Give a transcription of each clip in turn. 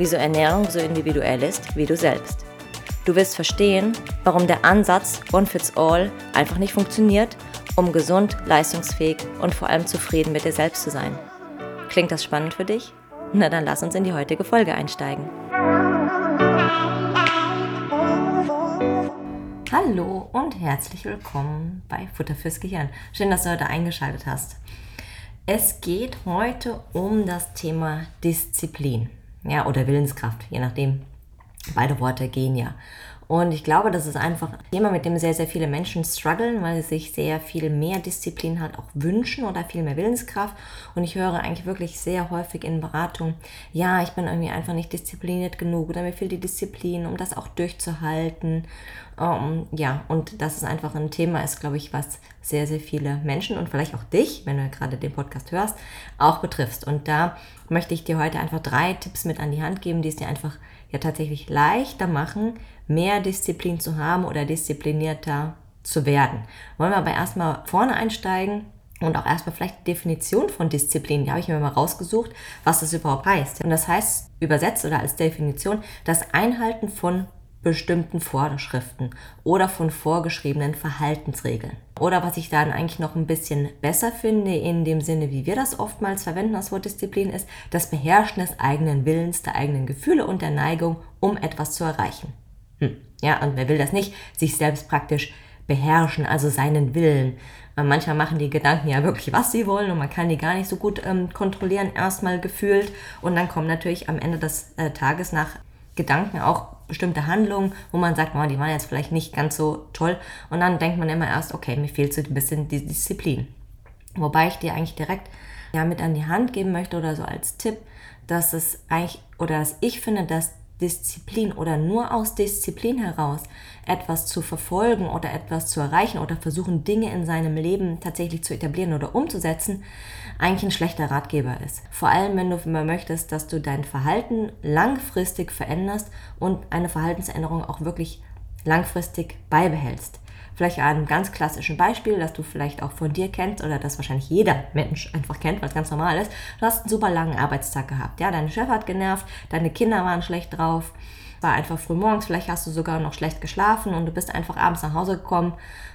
wieso Ernährung so individuell ist wie du selbst. Du wirst verstehen, warum der Ansatz One Fits All einfach nicht funktioniert, um gesund, leistungsfähig und vor allem zufrieden mit dir selbst zu sein. Klingt das spannend für dich? Na dann lass uns in die heutige Folge einsteigen. Hallo und herzlich willkommen bei Futter fürs Gehirn. Schön, dass du heute eingeschaltet hast. Es geht heute um das Thema Disziplin. Ja, oder Willenskraft, je nachdem. Beide Worte gehen ja. Und ich glaube, das ist einfach ein Thema, mit dem sehr, sehr viele Menschen strugglen, weil sie sich sehr viel mehr Disziplin halt auch wünschen oder viel mehr Willenskraft. Und ich höre eigentlich wirklich sehr häufig in Beratung, ja, ich bin irgendwie einfach nicht diszipliniert genug oder mir fehlt die Disziplin, um das auch durchzuhalten. Um, ähm, ja, und das ist einfach ein Thema, ist, glaube ich, was sehr, sehr viele Menschen und vielleicht auch dich, wenn du gerade den Podcast hörst, auch betrifft. Und da möchte ich dir heute einfach drei Tipps mit an die Hand geben, die es dir einfach ja tatsächlich leichter machen, mehr Disziplin zu haben oder disziplinierter zu werden. Wollen wir aber erstmal vorne einsteigen und auch erstmal vielleicht die Definition von Disziplin. Die habe ich mir mal rausgesucht, was das überhaupt heißt. Und das heißt übersetzt oder als Definition das Einhalten von bestimmten Vorschriften oder von vorgeschriebenen Verhaltensregeln. Oder was ich dann eigentlich noch ein bisschen besser finde, in dem Sinne, wie wir das oftmals verwenden, das Wort Disziplin, ist das Beherrschen des eigenen Willens, der eigenen Gefühle und der Neigung, um etwas zu erreichen. Hm. Ja, und wer will das nicht? Sich selbst praktisch beherrschen, also seinen Willen. Äh, manchmal machen die Gedanken ja wirklich, was sie wollen und man kann die gar nicht so gut ähm, kontrollieren, erstmal gefühlt. Und dann kommen natürlich am Ende des äh, Tages nach Gedanken auch bestimmte Handlungen, wo man sagt, oh, die waren jetzt vielleicht nicht ganz so toll. Und dann denkt man immer erst, okay, mir fehlt so ein bisschen die Disziplin. Wobei ich dir eigentlich direkt ja, mit an die Hand geben möchte oder so als Tipp, dass es eigentlich, oder dass ich finde, dass Disziplin oder nur aus Disziplin heraus etwas zu verfolgen oder etwas zu erreichen oder versuchen, Dinge in seinem Leben tatsächlich zu etablieren oder umzusetzen, eigentlich ein schlechter Ratgeber ist. Vor allem, wenn du immer möchtest, dass du dein Verhalten langfristig veränderst und eine Verhaltensänderung auch wirklich langfristig beibehältst. Vielleicht an einem ganz klassischen Beispiel, das du vielleicht auch von dir kennst oder das wahrscheinlich jeder Mensch einfach kennt, es ganz normal ist. Du hast einen super langen Arbeitstag gehabt. Ja, dein Chef hat genervt, deine Kinder waren schlecht drauf, war einfach früh morgens, vielleicht hast du sogar noch schlecht geschlafen und du bist einfach abends nach Hause gekommen.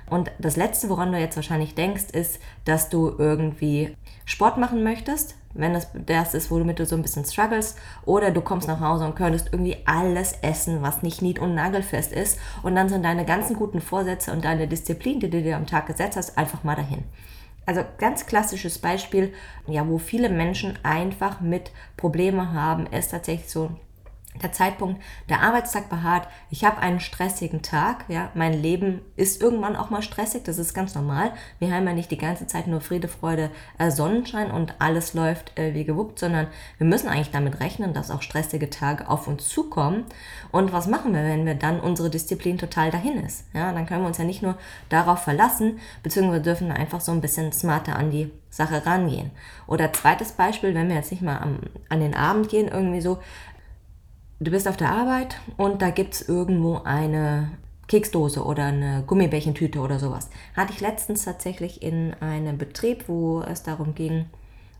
Und das Letzte, woran du jetzt wahrscheinlich denkst, ist, dass du irgendwie Sport machen möchtest, wenn das das ist, womit du so ein bisschen struggles, oder du kommst nach Hause und könntest irgendwie alles essen, was nicht nied- und nagelfest ist, und dann sind deine ganzen guten Vorsätze und deine Disziplin, die du dir am Tag gesetzt hast, einfach mal dahin. Also ganz klassisches Beispiel, ja, wo viele Menschen einfach mit Probleme haben, ist tatsächlich so der Zeitpunkt, der Arbeitstag beharrt, ich habe einen stressigen Tag, ja, mein Leben ist irgendwann auch mal stressig, das ist ganz normal. Wir haben ja nicht die ganze Zeit nur Friede, Freude, äh, Sonnenschein und alles läuft äh, wie gewuppt, sondern wir müssen eigentlich damit rechnen, dass auch stressige Tage auf uns zukommen. Und was machen wir, wenn wir dann unsere Disziplin total dahin ist? Ja, dann können wir uns ja nicht nur darauf verlassen, beziehungsweise dürfen einfach so ein bisschen smarter an die Sache rangehen. Oder zweites Beispiel, wenn wir jetzt nicht mal am, an den Abend gehen, irgendwie so, du bist auf der Arbeit und da gibt es irgendwo eine Keksdose oder eine Gummibärchentüte oder sowas. Hatte ich letztens tatsächlich in einem Betrieb, wo es darum ging,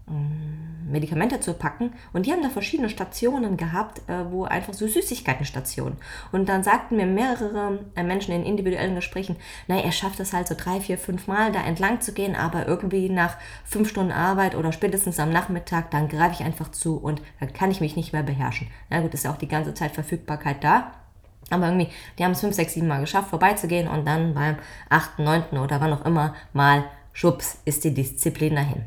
Medikamente zu packen. Und die haben da verschiedene Stationen gehabt, äh, wo einfach so Süßigkeitenstationen. Und dann sagten mir mehrere äh, Menschen in individuellen Gesprächen, naja, er schafft es halt so drei, vier, fünf Mal da entlang zu gehen, aber irgendwie nach fünf Stunden Arbeit oder spätestens am Nachmittag, dann greife ich einfach zu und dann kann ich mich nicht mehr beherrschen. Na gut, ist ja auch die ganze Zeit Verfügbarkeit da. Aber irgendwie, die haben es fünf, sechs, sieben Mal geschafft, vorbeizugehen und dann beim achten, neunten oder wann auch immer mal, schubs, ist die Disziplin dahin.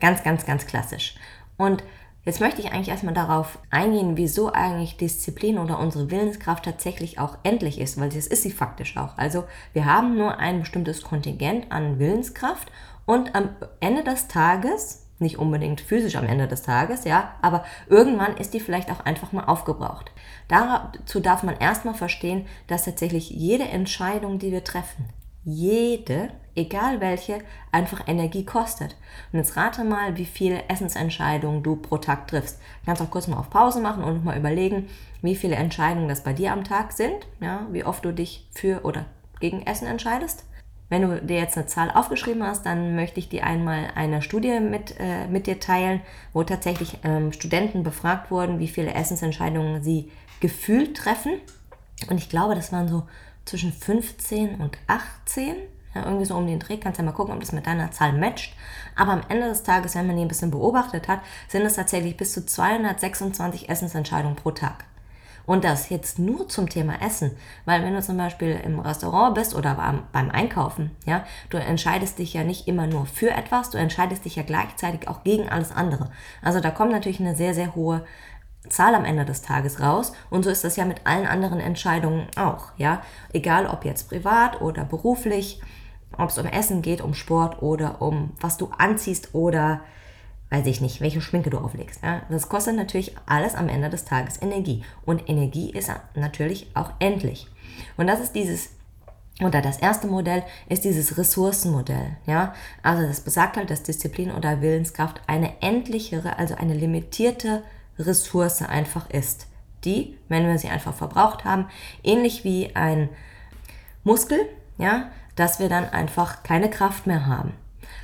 Ganz, ganz, ganz klassisch. Und jetzt möchte ich eigentlich erstmal darauf eingehen, wieso eigentlich Disziplin oder unsere Willenskraft tatsächlich auch endlich ist, weil das ist sie faktisch auch. Also wir haben nur ein bestimmtes Kontingent an Willenskraft und am Ende des Tages nicht unbedingt physisch am Ende des Tages, ja, aber irgendwann ist die vielleicht auch einfach mal aufgebraucht. Dazu darf man erstmal verstehen, dass tatsächlich jede Entscheidung, die wir treffen, jede, egal welche, einfach Energie kostet. Und jetzt rate mal, wie viele Essensentscheidungen du pro Tag triffst. Du kannst auch kurz mal auf Pause machen und mal überlegen, wie viele Entscheidungen das bei dir am Tag sind, ja, wie oft du dich für oder gegen Essen entscheidest. Wenn du dir jetzt eine Zahl aufgeschrieben hast, dann möchte ich dir einmal eine Studie mit, äh, mit dir teilen, wo tatsächlich ähm, Studenten befragt wurden, wie viele Essensentscheidungen sie gefühlt treffen. Und ich glaube, das waren so zwischen 15 und 18. Ja, irgendwie so um den Dreh. Kannst ja mal gucken, ob das mit deiner Zahl matcht. Aber am Ende des Tages, wenn man die ein bisschen beobachtet hat, sind es tatsächlich bis zu 226 Essensentscheidungen pro Tag. Und das jetzt nur zum Thema Essen. Weil wenn du zum Beispiel im Restaurant bist oder beim Einkaufen, ja, du entscheidest dich ja nicht immer nur für etwas, du entscheidest dich ja gleichzeitig auch gegen alles andere. Also da kommt natürlich eine sehr, sehr hohe Zahl am Ende des Tages raus. Und so ist das ja mit allen anderen Entscheidungen auch, ja. Egal ob jetzt privat oder beruflich, ob es um Essen geht, um Sport oder um was du anziehst oder weiß ich nicht, welche Schminke du auflegst. Ja? Das kostet natürlich alles am Ende des Tages Energie. Und Energie ist natürlich auch endlich. Und das ist dieses oder das erste Modell ist dieses Ressourcenmodell. Ja? Also das besagt halt, dass Disziplin oder Willenskraft eine endlichere, also eine limitierte Ressource einfach ist. Die, wenn wir sie einfach verbraucht haben, ähnlich wie ein Muskel, ja, dass wir dann einfach keine Kraft mehr haben.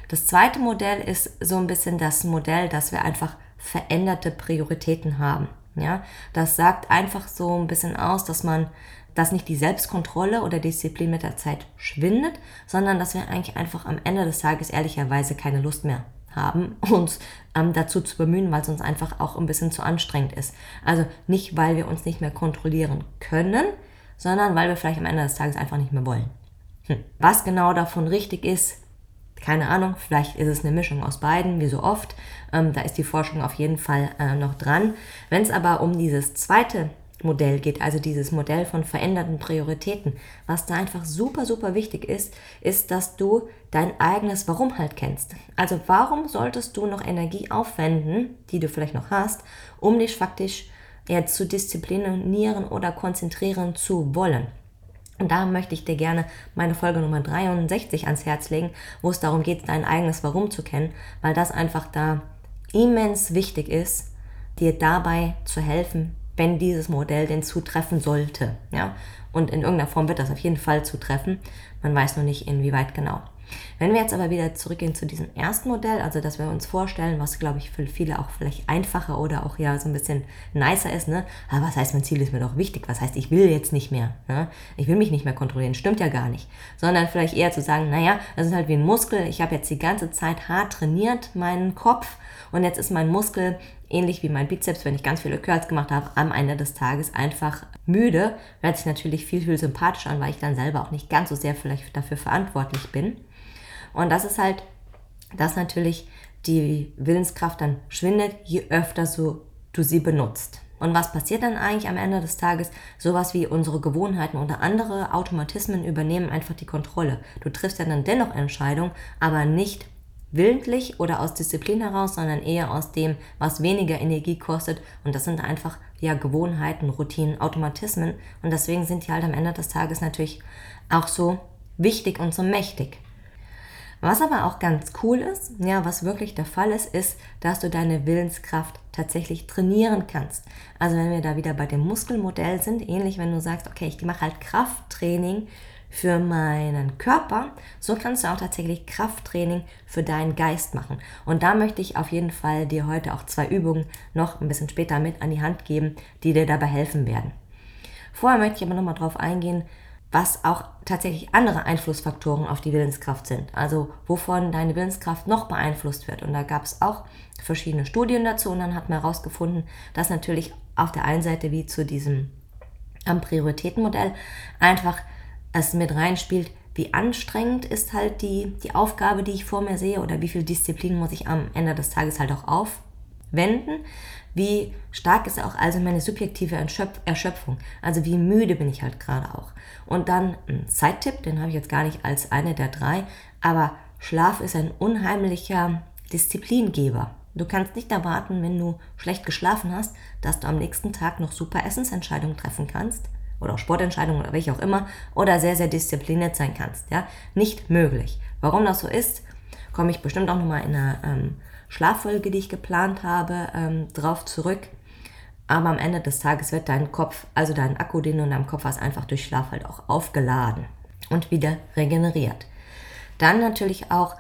Das zweite Modell ist so ein bisschen das Modell, dass wir einfach veränderte Prioritäten haben. Ja, das sagt einfach so ein bisschen aus, dass man, dass nicht die Selbstkontrolle oder Disziplin mit der Zeit schwindet, sondern dass wir eigentlich einfach am Ende des Tages ehrlicherweise keine Lust mehr haben, uns ähm, dazu zu bemühen, weil es uns einfach auch ein bisschen zu anstrengend ist. Also nicht, weil wir uns nicht mehr kontrollieren können, sondern weil wir vielleicht am Ende des Tages einfach nicht mehr wollen. Hm. Was genau davon richtig ist, keine Ahnung, vielleicht ist es eine Mischung aus beiden, wie so oft. Ähm, da ist die Forschung auf jeden Fall äh, noch dran. Wenn es aber um dieses zweite Modell geht, also dieses Modell von veränderten Prioritäten, was da einfach super, super wichtig ist, ist, dass du dein eigenes Warum halt kennst. Also warum solltest du noch Energie aufwenden, die du vielleicht noch hast, um dich faktisch eher zu disziplinieren oder konzentrieren zu wollen? Und da möchte ich dir gerne meine Folge Nummer 63 ans Herz legen, wo es darum geht, dein eigenes Warum zu kennen, weil das einfach da immens wichtig ist, dir dabei zu helfen, wenn dieses Modell denn zutreffen sollte. Ja? Und in irgendeiner Form wird das auf jeden Fall zutreffen. Man weiß nur nicht, inwieweit genau. Wenn wir jetzt aber wieder zurückgehen zu diesem ersten Modell, also dass wir uns vorstellen, was glaube ich für viele auch vielleicht einfacher oder auch ja so ein bisschen nicer ist, ne? Aber was heißt, mein Ziel ist mir doch wichtig? Was heißt, ich will jetzt nicht mehr? Ne? Ich will mich nicht mehr kontrollieren, stimmt ja gar nicht. Sondern vielleicht eher zu sagen, naja, das ist halt wie ein Muskel, ich habe jetzt die ganze Zeit hart trainiert, meinen Kopf, und jetzt ist mein Muskel ähnlich wie mein Bizeps, wenn ich ganz viele Curls gemacht habe, am Ende des Tages einfach müde. Hört sich natürlich viel, viel sympathischer an, weil ich dann selber auch nicht ganz so sehr vielleicht dafür verantwortlich bin. Und das ist halt, dass natürlich die Willenskraft dann schwindet, je öfter so du sie benutzt. Und was passiert dann eigentlich am Ende des Tages? Sowas wie unsere Gewohnheiten oder andere Automatismen übernehmen einfach die Kontrolle. Du triffst ja dann dennoch Entscheidungen, aber nicht willentlich oder aus Disziplin heraus, sondern eher aus dem, was weniger Energie kostet. Und das sind einfach ja Gewohnheiten, Routinen, Automatismen. Und deswegen sind die halt am Ende des Tages natürlich auch so wichtig und so mächtig. Was aber auch ganz cool ist, ja, was wirklich der Fall ist, ist, dass du deine Willenskraft tatsächlich trainieren kannst. Also wenn wir da wieder bei dem Muskelmodell sind, ähnlich wenn du sagst, okay, ich mache halt Krafttraining für meinen Körper, so kannst du auch tatsächlich Krafttraining für deinen Geist machen. Und da möchte ich auf jeden Fall dir heute auch zwei Übungen noch ein bisschen später mit an die Hand geben, die dir dabei helfen werden. Vorher möchte ich aber nochmal drauf eingehen, was auch tatsächlich andere Einflussfaktoren auf die Willenskraft sind. Also wovon deine Willenskraft noch beeinflusst wird. Und da gab es auch verschiedene Studien dazu und dann hat man herausgefunden, dass natürlich auf der einen Seite wie zu diesem am Prioritätenmodell einfach es mit reinspielt, wie anstrengend ist halt die, die Aufgabe, die ich vor mir sehe oder wie viel Disziplin muss ich am Ende des Tages halt auch aufwenden. Wie stark ist auch also meine subjektive Erschöpfung? Also wie müde bin ich halt gerade auch? Und dann ein Zeittipp, den habe ich jetzt gar nicht als eine der drei, aber Schlaf ist ein unheimlicher Disziplingeber. Du kannst nicht erwarten, wenn du schlecht geschlafen hast, dass du am nächsten Tag noch super Essensentscheidungen treffen kannst oder auch Sportentscheidungen oder welche auch immer oder sehr, sehr diszipliniert sein kannst. Ja? Nicht möglich. Warum das so ist, komme ich bestimmt auch nochmal in einer ähm, Schlaffolge, die ich geplant habe, ähm, drauf zurück. Aber am Ende des Tages wird dein Kopf, also dein Akku, den du in deinem Kopf hast, einfach durch Schlaf halt auch aufgeladen und wieder regeneriert. Dann natürlich auch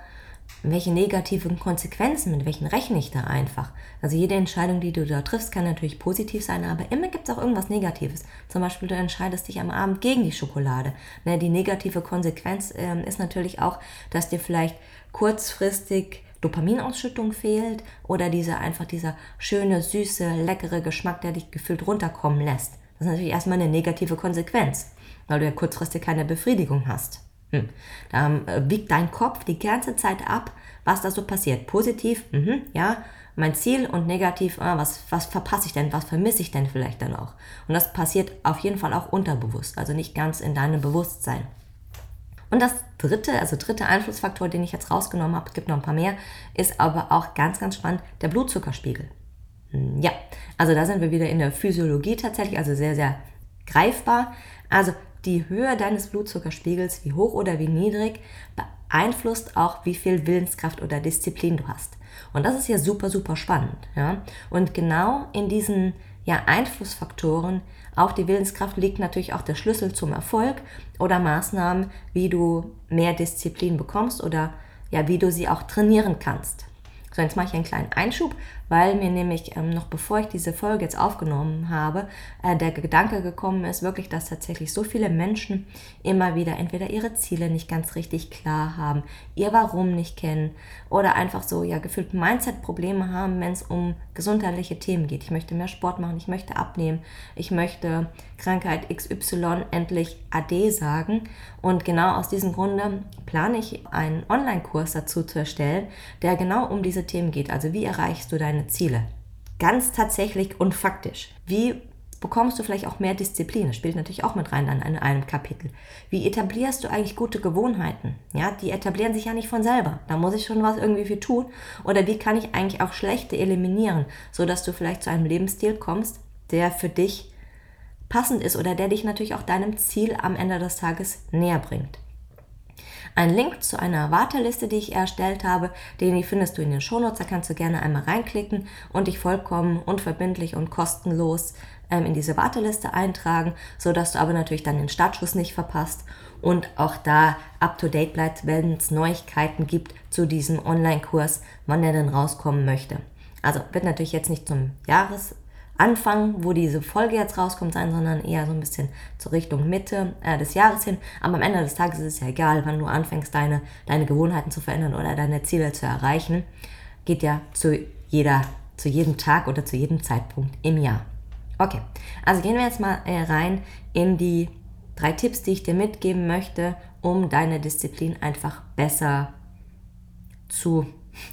welche negativen Konsequenzen, mit welchen rechne ich da einfach. Also jede Entscheidung, die du da triffst, kann natürlich positiv sein, aber immer gibt es auch irgendwas Negatives. Zum Beispiel, du entscheidest dich am Abend gegen die Schokolade. Ne, die negative Konsequenz äh, ist natürlich auch, dass dir vielleicht kurzfristig Dopaminausschüttung fehlt oder dieser einfach dieser schöne, süße, leckere Geschmack, der dich gefühlt runterkommen lässt. Das ist natürlich erstmal eine negative Konsequenz, weil du ja kurzfristig keine Befriedigung hast. Hm. Da äh, wiegt dein Kopf die ganze Zeit ab, was da so passiert. Positiv, mh, ja, mein Ziel und negativ, ah, was, was verpasse ich denn, was vermisse ich denn vielleicht dann auch. Und das passiert auf jeden Fall auch unterbewusst, also nicht ganz in deinem Bewusstsein. Und das dritte, also dritte Einflussfaktor, den ich jetzt rausgenommen habe, es gibt noch ein paar mehr, ist aber auch ganz, ganz spannend, der Blutzuckerspiegel. Hm, ja, also da sind wir wieder in der Physiologie tatsächlich, also sehr, sehr greifbar. Also die Höhe deines Blutzuckerspiegels, wie hoch oder wie niedrig, beeinflusst auch, wie viel Willenskraft oder Disziplin du hast. Und das ist ja super, super spannend. Ja? Und genau in diesen ja, Einflussfaktoren auf die Willenskraft liegt natürlich auch der Schlüssel zum Erfolg oder Maßnahmen, wie du mehr Disziplin bekommst oder ja, wie du sie auch trainieren kannst. So, jetzt mache ich einen kleinen Einschub, weil mir nämlich ähm, noch bevor ich diese Folge jetzt aufgenommen habe, äh, der Gedanke gekommen ist, wirklich, dass tatsächlich so viele Menschen immer wieder entweder ihre Ziele nicht ganz richtig klar haben, ihr Warum nicht kennen oder einfach so ja gefühlt Mindset-Probleme haben, wenn es um gesundheitliche Themen geht. Ich möchte mehr Sport machen, ich möchte abnehmen, ich möchte Krankheit XY endlich AD sagen. Und genau aus diesem Grunde plane ich einen Online-Kurs dazu zu erstellen, der genau um diese Themen geht. Also wie erreichst du deine Ziele? Ganz tatsächlich und faktisch. Wie bekommst du vielleicht auch mehr Disziplin. Das spielt natürlich auch mit rein an einem Kapitel. Wie etablierst du eigentlich gute Gewohnheiten? Ja, die etablieren sich ja nicht von selber. Da muss ich schon was irgendwie für tun. Oder wie kann ich eigentlich auch schlechte eliminieren, sodass du vielleicht zu einem Lebensstil kommst, der für dich passend ist oder der dich natürlich auch deinem Ziel am Ende des Tages näher bringt. Ein Link zu einer Warteliste, die ich erstellt habe, den findest du in den Shownotes. Da kannst du gerne einmal reinklicken und dich vollkommen unverbindlich und kostenlos ähm, in diese Warteliste eintragen, so dass du aber natürlich dann den Startschuss nicht verpasst und auch da up to date bleibst, wenn es Neuigkeiten gibt zu diesem Online-Kurs, wann er denn rauskommen möchte. Also wird natürlich jetzt nicht zum Jahres Anfang, wo diese Folge jetzt rauskommt, sein, sondern eher so ein bisschen zur Richtung Mitte äh, des Jahres hin. Aber am Ende des Tages ist es ja egal, wann du anfängst, deine, deine Gewohnheiten zu verändern oder deine Ziele zu erreichen. Geht ja zu jeder, zu jedem Tag oder zu jedem Zeitpunkt im Jahr. Okay, also gehen wir jetzt mal äh, rein in die drei Tipps, die ich dir mitgeben möchte, um deine Disziplin einfach besser zu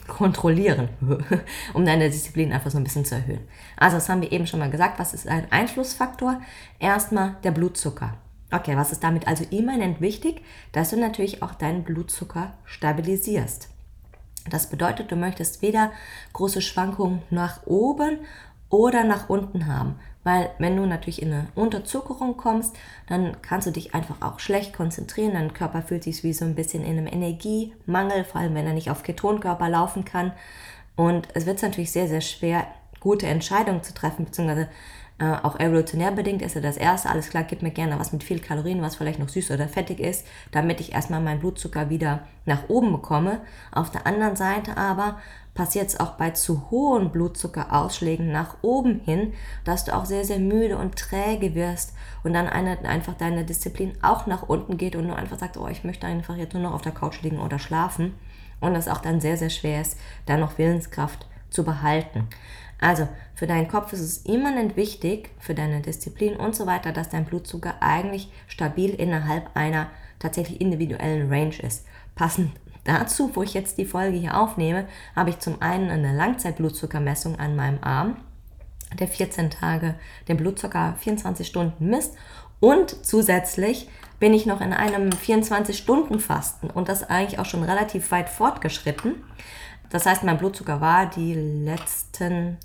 kontrollieren, um deine Disziplin einfach so ein bisschen zu erhöhen. Also das haben wir eben schon mal gesagt, was ist ein Einflussfaktor? Erstmal der Blutzucker. Okay, was ist damit also immanent wichtig? Dass du natürlich auch deinen Blutzucker stabilisierst. Das bedeutet, du möchtest weder große Schwankungen nach oben oder nach unten haben. Weil wenn du natürlich in eine Unterzuckerung kommst, dann kannst du dich einfach auch schlecht konzentrieren. Dein Körper fühlt sich wie so ein bisschen in einem Energiemangel, vor allem wenn er nicht auf Ketonkörper laufen kann. Und es wird natürlich sehr, sehr schwer, gute Entscheidungen zu treffen, beziehungsweise äh, auch evolutionär bedingt ist ja das erste, alles klar, gib mir gerne was mit viel Kalorien, was vielleicht noch süß oder fettig ist, damit ich erstmal meinen Blutzucker wieder nach oben bekomme. Auf der anderen Seite aber passiert es auch bei zu hohen Blutzuckerausschlägen nach oben hin, dass du auch sehr, sehr müde und träge wirst und dann eine, einfach deine Disziplin auch nach unten geht und du einfach sagst, oh, ich möchte einfach jetzt nur noch auf der Couch liegen oder schlafen und es auch dann sehr, sehr schwer ist, dann noch Willenskraft zu behalten. Also für deinen Kopf ist es immanent wichtig, für deine Disziplin und so weiter, dass dein Blutzucker eigentlich stabil innerhalb einer tatsächlich individuellen Range ist. Passend Dazu, wo ich jetzt die Folge hier aufnehme, habe ich zum einen eine Langzeitblutzuckermessung an meinem Arm, der 14 Tage den Blutzucker 24 Stunden misst und zusätzlich bin ich noch in einem 24-Stunden-Fasten und das eigentlich auch schon relativ weit fortgeschritten, Das heißt, mein Blutzucker war die letzten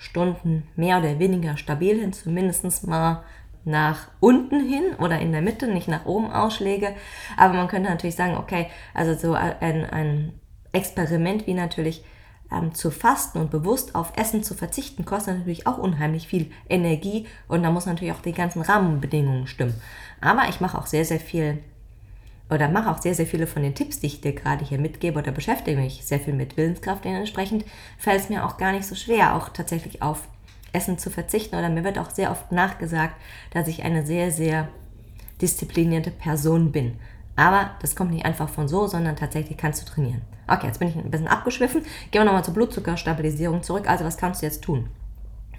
Stunden mehr oder weniger stabil hin, zumindest mal nach unten hin oder in der Mitte, nicht nach oben Ausschläge. Aber man könnte natürlich sagen, okay, also so ein, ein Experiment wie natürlich ähm, zu fasten und bewusst auf Essen zu verzichten, kostet natürlich auch unheimlich viel Energie und da muss natürlich auch die ganzen Rahmenbedingungen stimmen. Aber ich mache auch sehr, sehr viel oder mache auch sehr, sehr viele von den Tipps, die ich dir gerade hier mitgebe oder beschäftige mich sehr viel mit Willenskraft. Dementsprechend fällt es mir auch gar nicht so schwer, auch tatsächlich auf Essen zu verzichten. Oder mir wird auch sehr oft nachgesagt, dass ich eine sehr, sehr disziplinierte Person bin. Aber das kommt nicht einfach von so, sondern tatsächlich kannst du trainieren. Okay, jetzt bin ich ein bisschen abgeschwiffen. Gehen wir nochmal zur Blutzuckerstabilisierung zurück. Also was kannst du jetzt tun?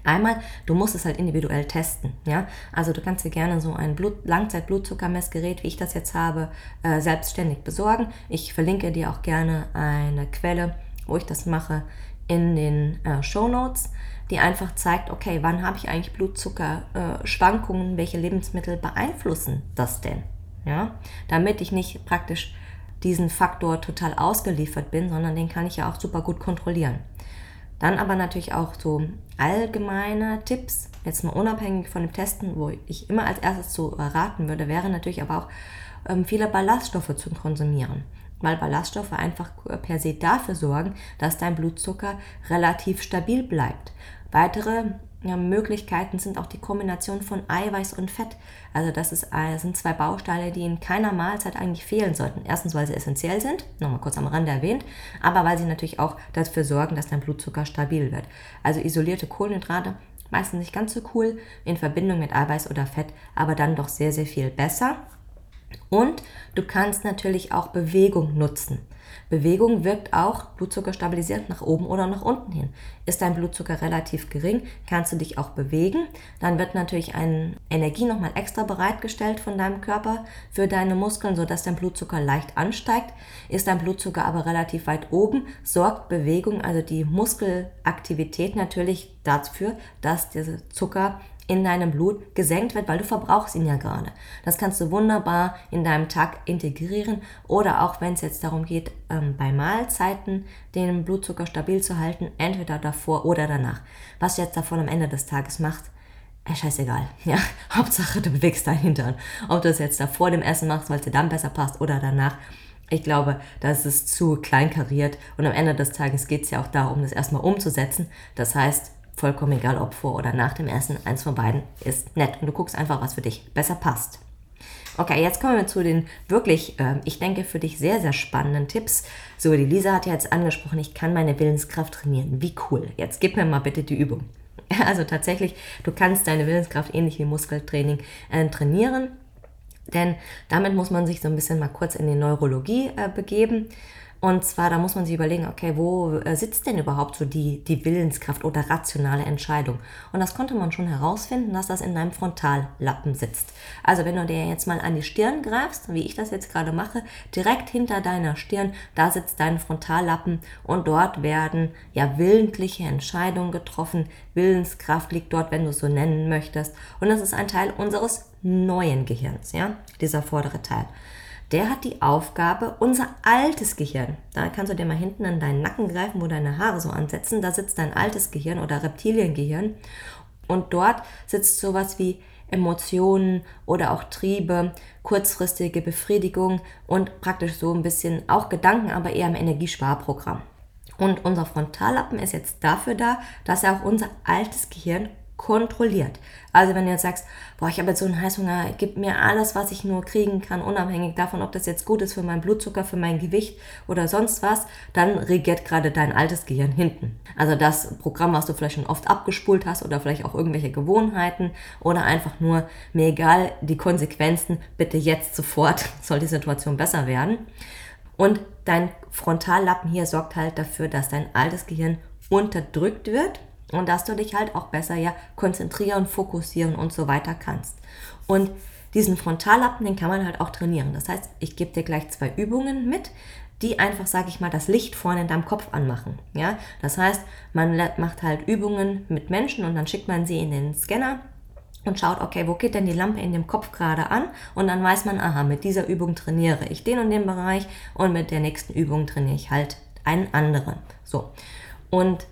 Einmal, du musst es halt individuell testen. Ja? Also du kannst dir gerne so ein Blut Langzeit-Blutzuckermessgerät, wie ich das jetzt habe, äh, selbstständig besorgen. Ich verlinke dir auch gerne eine Quelle, wo ich das mache, in den äh, Show Notes, die einfach zeigt, okay, wann habe ich eigentlich Blutzuckerschwankungen, äh, welche Lebensmittel beeinflussen das denn? Ja? Damit ich nicht praktisch diesen Faktor total ausgeliefert bin, sondern den kann ich ja auch super gut kontrollieren. Dann aber natürlich auch so allgemeine Tipps, jetzt mal unabhängig von dem Testen, wo ich immer als erstes zu raten würde, wäre natürlich aber auch ähm, viele Ballaststoffe zu konsumieren. Weil Ballaststoffe einfach per se dafür sorgen, dass dein Blutzucker relativ stabil bleibt. Weitere ja, Möglichkeiten sind auch die Kombination von Eiweiß und Fett. Also das ist, äh, sind zwei Bausteine, die in keiner Mahlzeit eigentlich fehlen sollten. Erstens, weil sie essentiell sind, nochmal kurz am Rande erwähnt, aber weil sie natürlich auch dafür sorgen, dass dein Blutzucker stabil wird. Also isolierte Kohlenhydrate meistens nicht ganz so cool in Verbindung mit Eiweiß oder Fett, aber dann doch sehr, sehr viel besser. Und du kannst natürlich auch Bewegung nutzen. Bewegung wirkt auch Blutzucker stabilisierend nach oben oder nach unten hin. Ist dein Blutzucker relativ gering, kannst du dich auch bewegen. Dann wird natürlich eine Energie nochmal extra bereitgestellt von deinem Körper für deine Muskeln, sodass dein Blutzucker leicht ansteigt. Ist dein Blutzucker aber relativ weit oben, sorgt Bewegung, also die Muskelaktivität natürlich dafür, dass dieser Zucker in deinem Blut gesenkt wird, weil du verbrauchst ihn ja gerade. Das kannst du wunderbar in deinem Tag integrieren oder auch wenn es jetzt darum geht, ähm, bei Mahlzeiten den Blutzucker stabil zu halten, entweder davor oder danach. Was du jetzt davon am Ende des Tages machst, äh, scheißegal. Ja, Hauptsache du bewegst deinen Hintern. Ob du es jetzt davor dem Essen machst, weil es dir dann besser passt oder danach. Ich glaube, das ist zu kleinkariert und am Ende des Tages geht es ja auch darum, das erstmal umzusetzen. Das heißt, vollkommen egal, ob vor oder nach dem Essen, eins von beiden ist nett und du guckst einfach, was für dich besser passt. Okay, jetzt kommen wir zu den wirklich, äh, ich denke, für dich sehr, sehr spannenden Tipps. So, die Lisa hat ja jetzt angesprochen, ich kann meine Willenskraft trainieren. Wie cool. Jetzt gib mir mal bitte die Übung. Also tatsächlich, du kannst deine Willenskraft ähnlich wie Muskeltraining äh, trainieren. Denn damit muss man sich so ein bisschen mal kurz in die Neurologie äh, begeben. Und zwar, da muss man sich überlegen, okay, wo äh, sitzt denn überhaupt so die, die Willenskraft oder rationale Entscheidung? Und das konnte man schon herausfinden, dass das in deinem Frontallappen sitzt. Also wenn du dir jetzt mal an die Stirn greifst, wie ich das jetzt gerade mache, direkt hinter deiner Stirn, da sitzt dein Frontallappen und dort werden ja willentliche Entscheidungen getroffen. Willenskraft liegt dort, wenn du es so nennen möchtest. Und das ist ein Teil unseres neuen Gehirns, ja, dieser vordere Teil der hat die Aufgabe, unser altes Gehirn, da kannst du dir mal hinten an deinen Nacken greifen, wo deine Haare so ansetzen, da sitzt dein altes Gehirn oder Reptiliengehirn und dort sitzt sowas wie Emotionen oder auch Triebe, kurzfristige Befriedigung und praktisch so ein bisschen auch Gedanken, aber eher im Energiesparprogramm. Und unser Frontallappen ist jetzt dafür da, dass er auch unser altes Gehirn kontrolliert. Also wenn du jetzt sagst, boah, ich habe jetzt so einen Heißhunger, gib mir alles, was ich nur kriegen kann, unabhängig davon, ob das jetzt gut ist für meinen Blutzucker, für mein Gewicht oder sonst was, dann regiert gerade dein altes Gehirn hinten. Also das Programm, was du vielleicht schon oft abgespult hast oder vielleicht auch irgendwelche Gewohnheiten oder einfach nur, mir egal, die Konsequenzen, bitte jetzt sofort, soll die Situation besser werden. Und dein Frontallappen hier sorgt halt dafür, dass dein altes Gehirn unterdrückt wird und dass du dich halt auch besser ja konzentrieren, fokussieren und so weiter kannst. Und diesen Frontallappen, den kann man halt auch trainieren. Das heißt, ich gebe dir gleich zwei Übungen mit, die einfach, sage ich mal, das Licht vorne in deinem Kopf anmachen. Ja, das heißt, man macht halt Übungen mit Menschen und dann schickt man sie in den Scanner und schaut, okay, wo geht denn die Lampe in dem Kopf gerade an? Und dann weiß man, aha, mit dieser Übung trainiere ich den und den Bereich und mit der nächsten Übung trainiere ich halt einen anderen. So. Und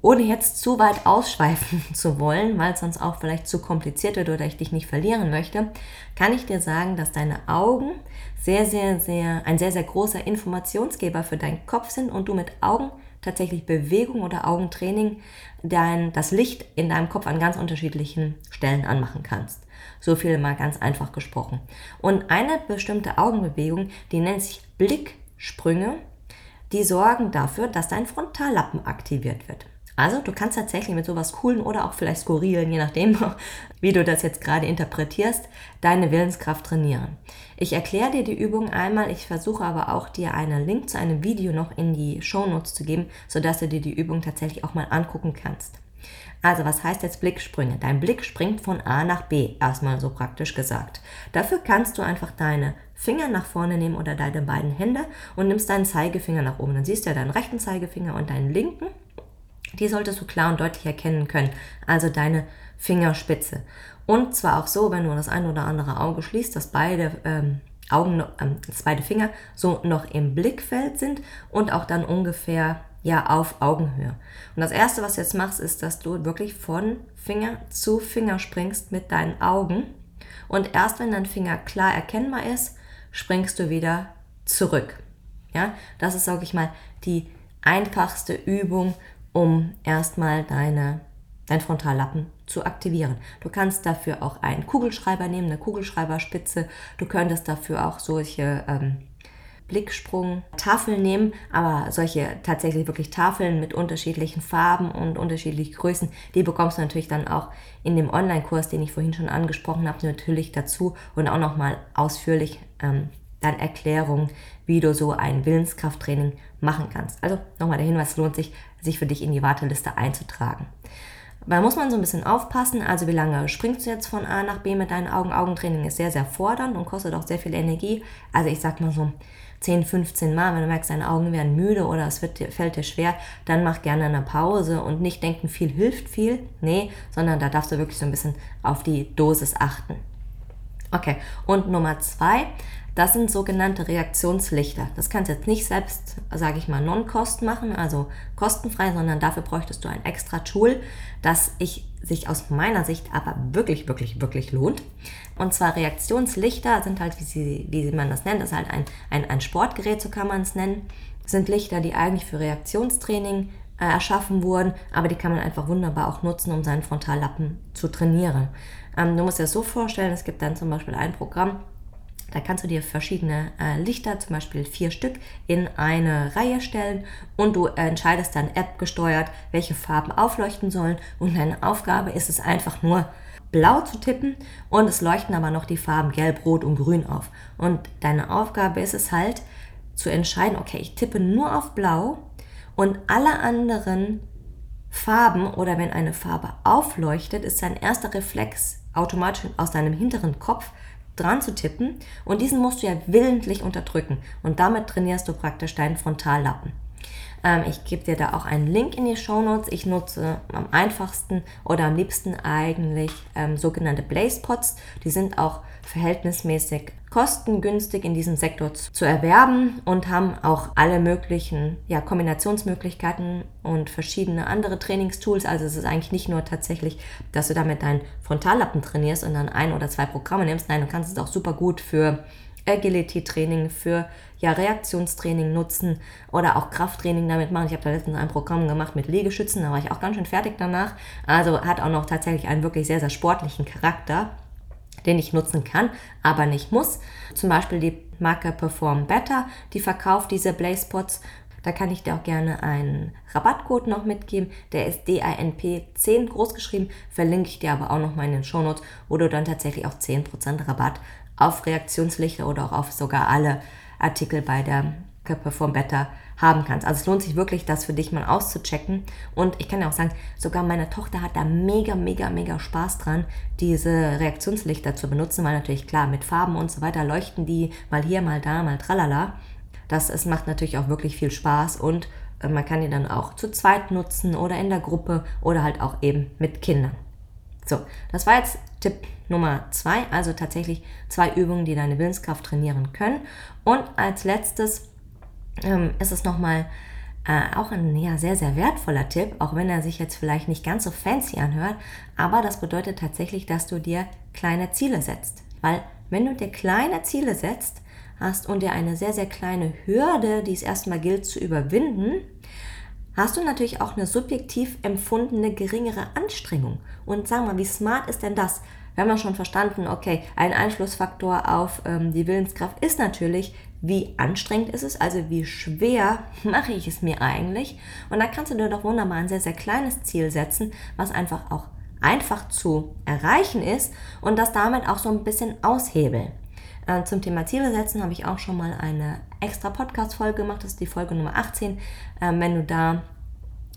ohne jetzt zu weit ausschweifen zu wollen, weil es sonst auch vielleicht zu kompliziert wird oder ich dich nicht verlieren möchte, kann ich dir sagen, dass deine Augen sehr, sehr, sehr, ein sehr, sehr großer Informationsgeber für deinen Kopf sind und du mit Augen tatsächlich Bewegung oder Augentraining dein, das Licht in deinem Kopf an ganz unterschiedlichen Stellen anmachen kannst. So viel mal ganz einfach gesprochen. Und eine bestimmte Augenbewegung, die nennt sich Blicksprünge, die sorgen dafür, dass dein Frontallappen aktiviert wird. Also du kannst tatsächlich mit sowas coolen oder auch vielleicht skurrilen, je nachdem, wie du das jetzt gerade interpretierst, deine Willenskraft trainieren. Ich erkläre dir die Übung einmal, ich versuche aber auch dir einen Link zu einem Video noch in die Show Notes zu geben, sodass du dir die Übung tatsächlich auch mal angucken kannst. Also was heißt jetzt Blicksprünge? Dein Blick springt von A nach B, erstmal so praktisch gesagt. Dafür kannst du einfach deine Finger nach vorne nehmen oder deine beiden Hände und nimmst deinen Zeigefinger nach oben. Dann siehst du ja deinen rechten Zeigefinger und deinen linken die solltest du klar und deutlich erkennen können, also deine Fingerspitze. Und zwar auch so, wenn du das ein oder andere Auge schließt, dass beide ähm, Augen, ähm, dass beide Finger so noch im Blickfeld sind und auch dann ungefähr ja auf Augenhöhe. Und das erste, was du jetzt machst, ist, dass du wirklich von Finger zu Finger springst mit deinen Augen. Und erst wenn dein Finger klar erkennbar ist, springst du wieder zurück. Ja, das ist, sage ich mal, die einfachste Übung, um erstmal deine, dein Frontallappen zu aktivieren. Du kannst dafür auch einen Kugelschreiber nehmen, eine Kugelschreiberspitze. Du könntest dafür auch solche ähm, Blicksprung-Tafeln nehmen, aber solche tatsächlich wirklich Tafeln mit unterschiedlichen Farben und unterschiedlichen Größen, die bekommst du natürlich dann auch in dem Online-Kurs, den ich vorhin schon angesprochen habe, natürlich dazu und auch nochmal ausführlich ähm, dann Erklärung, wie du so ein Willenskrafttraining machen kannst. Also nochmal der Hinweis, lohnt sich, sich für dich in die Warteliste einzutragen. Da muss man so ein bisschen aufpassen, also wie lange springst du jetzt von A nach B mit deinen Augen? Augentraining ist sehr, sehr fordernd und kostet auch sehr viel Energie. Also ich sag mal so 10, 15 Mal, wenn du merkst, deine Augen werden müde oder es wird, fällt dir schwer, dann mach gerne eine Pause und nicht denken, viel hilft viel. Nee, sondern da darfst du wirklich so ein bisschen auf die Dosis achten. Okay, und Nummer zwei, das sind sogenannte Reaktionslichter. Das kannst du jetzt nicht selbst, sage ich mal, non-cost machen, also kostenfrei, sondern dafür bräuchtest du ein extra Tool, das ich, sich aus meiner Sicht aber wirklich, wirklich, wirklich lohnt. Und zwar Reaktionslichter sind halt, wie, sie, wie man das nennt, das ist halt ein, ein, ein Sportgerät, so kann man es nennen. Sind Lichter, die eigentlich für Reaktionstraining äh, erschaffen wurden, aber die kann man einfach wunderbar auch nutzen, um seinen Frontallappen zu trainieren. Ähm, du musst dir das so vorstellen, es gibt dann zum Beispiel ein Programm, da kannst du dir verschiedene äh, Lichter, zum Beispiel vier Stück, in eine Reihe stellen und du entscheidest dann App gesteuert, welche Farben aufleuchten sollen. Und deine Aufgabe ist es einfach nur, blau zu tippen und es leuchten aber noch die Farben gelb, rot und grün auf. Und deine Aufgabe ist es halt zu entscheiden, okay, ich tippe nur auf blau und alle anderen Farben oder wenn eine Farbe aufleuchtet, ist dein erster Reflex automatisch aus deinem hinteren Kopf dran zu tippen und diesen musst du ja willentlich unterdrücken und damit trainierst du praktisch deinen Frontallappen. Ähm, ich gebe dir da auch einen Link in die Show Notes. Ich nutze am einfachsten oder am liebsten eigentlich ähm, sogenannte Blaze Pots. Die sind auch verhältnismäßig kostengünstig in diesem Sektor zu erwerben und haben auch alle möglichen ja, Kombinationsmöglichkeiten und verschiedene andere Trainingstools. Also es ist eigentlich nicht nur tatsächlich, dass du damit deinen Frontallappen trainierst und dann ein oder zwei Programme nimmst. Nein, du kannst es auch super gut für Agility-Training, für ja, Reaktionstraining nutzen oder auch Krafttraining damit machen. Ich habe da letztens ein Programm gemacht mit Liegestützen, da war ich auch ganz schön fertig danach. Also hat auch noch tatsächlich einen wirklich sehr, sehr sportlichen Charakter, den ich nutzen kann, aber nicht muss. Zum Beispiel die Marke Perform Better, die verkauft diese Blaze-Pots da kann ich dir auch gerne einen Rabattcode noch mitgeben. Der ist DINP10 großgeschrieben. Verlinke ich dir aber auch noch mal in den Shownotes, wo du dann tatsächlich auch 10% Rabatt auf Reaktionslichter oder auch auf sogar alle Artikel bei der Perform Better haben kannst. Also es lohnt sich wirklich, das für dich mal auszuchecken. Und ich kann ja auch sagen, sogar meine Tochter hat da mega, mega, mega Spaß dran, diese Reaktionslichter zu benutzen, weil natürlich klar, mit Farben und so weiter leuchten die mal hier, mal da, mal tralala. Das es macht natürlich auch wirklich viel Spaß und äh, man kann die dann auch zu zweit nutzen oder in der Gruppe oder halt auch eben mit Kindern. So, das war jetzt Tipp Nummer zwei, also tatsächlich zwei Übungen, die deine Willenskraft trainieren können. Und als letztes ähm, ist es nochmal Äh, auch ein ja, sehr, sehr wertvoller Tipp, auch wenn er sich jetzt vielleicht nicht ganz so fancy anhört, aber das bedeutet tatsächlich, dass du dir kleine Ziele setzt. Weil wenn du dir kleine Ziele setzt hast und dir eine sehr, sehr kleine Hürde, die es erstmal gilt zu überwinden, hast du natürlich auch eine subjektiv empfundene geringere Anstrengung. Und sag mal, wie smart ist denn das? Wir haben ja schon verstanden, okay, ein Einflussfaktor auf ähm, die Willenskraft ist natürlich, wie anstrengend ist es, also wie schwer mache ich es mir eigentlich. Und da kannst du dir doch wunderbar ein sehr, sehr kleines Ziel setzen, was einfach auch einfach zu erreichen ist und das damit auch so ein bisschen aushebeln. Äh, zum Thema Ziele setzen habe ich auch schon mal eine extra Podcast-Folge gemacht, das ist die Folge Nummer 18. Ähm, wenn du da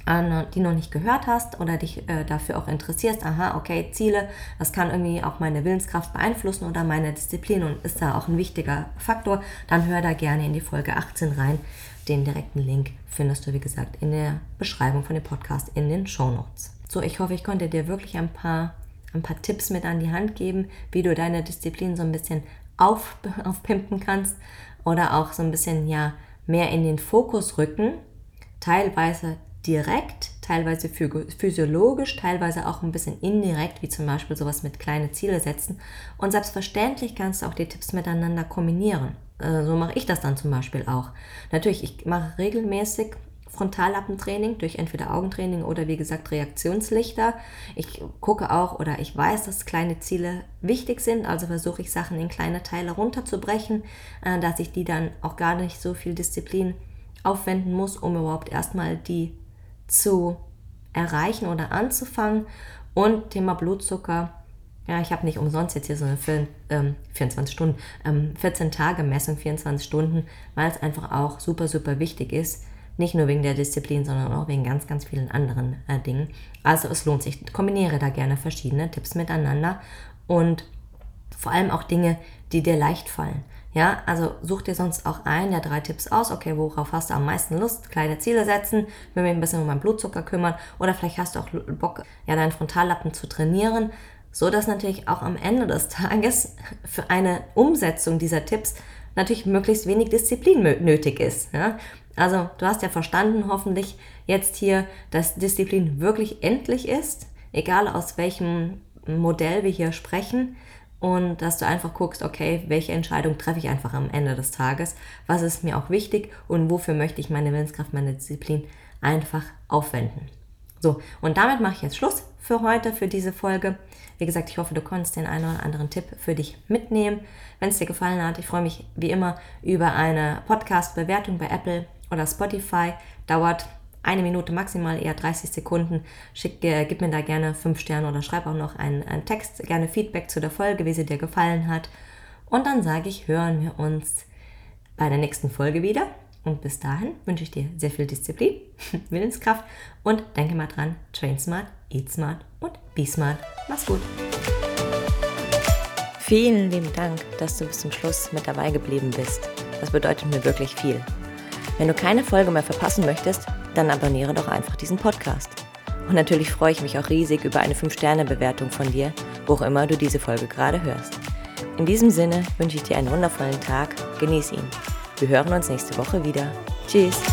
die noch nicht gehört hast oder dich äh, dafür auch interessierst, aha, okay, Ziele, das kann irgendwie auch meine Willenskraft beeinflussen oder meine Disziplin und ist da auch ein wichtiger Faktor, dann hör da gerne in die Folge 18 rein. Den direkten Link findest du, wie gesagt, in der Beschreibung von dem Podcast in den Show Notes. So, ich hoffe, ich konnte dir wirklich ein paar, ein paar Tipps mit an die Hand geben, wie du deine Disziplin so ein bisschen auf, aufpimpen kannst oder auch so ein bisschen, ja, mehr in den Fokus rücken. Teilweise direkt, teilweise physiologisch, teilweise auch ein bisschen indirekt, wie zum Beispiel sowas mit kleine Ziele setzen. Und selbstverständlich kannst du auch die Tipps miteinander kombinieren. Äh, so mache ich das dann zum Beispiel auch. Natürlich, ich mache regelmäßig Frontallappentraining durch entweder Augentraining oder wie gesagt Reaktionslichter. Ich gucke auch oder ich weiß, dass kleine Ziele wichtig sind, also versuche ich Sachen in kleine Teile runterzubrechen, äh, dass ich die dann auch gar nicht so viel Disziplin aufwenden muss, um überhaupt erstmal die zu erreichen oder anzufangen. Und Thema Blutzucker. Ja, ich habe nicht umsonst jetzt hier so eine 24 ähm, Stunden, 14 ähm, Tage Messung, 24 Stunden, weil es einfach auch super, super wichtig ist. Nicht nur wegen der Disziplin, sondern auch wegen ganz, ganz vielen anderen äh, Dingen. Also es lohnt sich. Ich kombiniere da gerne verschiedene Tipps miteinander und vor allem auch Dinge, die dir leicht fallen. Ja, also such dir sonst auch ein der drei Tipps aus. Okay, worauf hast du am meisten Lust? Kleine Ziele setzen, will mich ein bisschen um meinen Blutzucker kümmern oder vielleicht hast du auch Bock, ja, deinen Frontallappen zu trainieren, so dass natürlich auch am Ende des Tages für eine Umsetzung dieser Tipps natürlich möglichst wenig Disziplin nötig ist. Ja? Also du hast ja verstanden hoffentlich jetzt hier, dass Disziplin wirklich endlich ist, egal aus welchem Modell wir hier sprechen und dass du einfach guckst, okay, welche Entscheidung treffe ich einfach am Ende des Tages, was ist mir auch wichtig und wofür möchte ich meine Willenskraft, meine Disziplin einfach aufwenden. So, und damit mache ich jetzt Schluss für heute, für diese Folge. Wie gesagt, ich hoffe, du konntest den einen oder anderen Tipp für dich mitnehmen. Wenn es dir gefallen hat, ich freue mich wie immer über eine Podcast-Bewertung bei Apple oder Spotify. Dauert eine Minute maximal, eher 30 Sekunden. Schick, äh, gib mir da gerne 5 Sterne oder schreib auch noch einen, einen Text, gerne Feedback zu der Folge, wie sie dir gefallen hat. Und dann sage ich, hören wir uns bei der nächsten Folge wieder. Und bis dahin wünsche ich dir sehr viel Disziplin, Willenskraft und denke mal dran, train smart, eat smart und be smart. Mach's gut. Vielen lieben Dank, dass du bis zum Schluss mit dabei geblieben bist. Das bedeutet mir wirklich viel. Wenn du keine Folge mehr verpassen möchtest, dann abonniere doch einfach diesen Podcast. Und natürlich freue ich mich auch riesig über eine 5-Sterne-Bewertung von dir, wo auch immer du diese Folge gerade hörst. In diesem Sinne wünsche ich dir einen wundervollen Tag, genieß ihn. Wir hören uns nächste Woche wieder. Tschüss!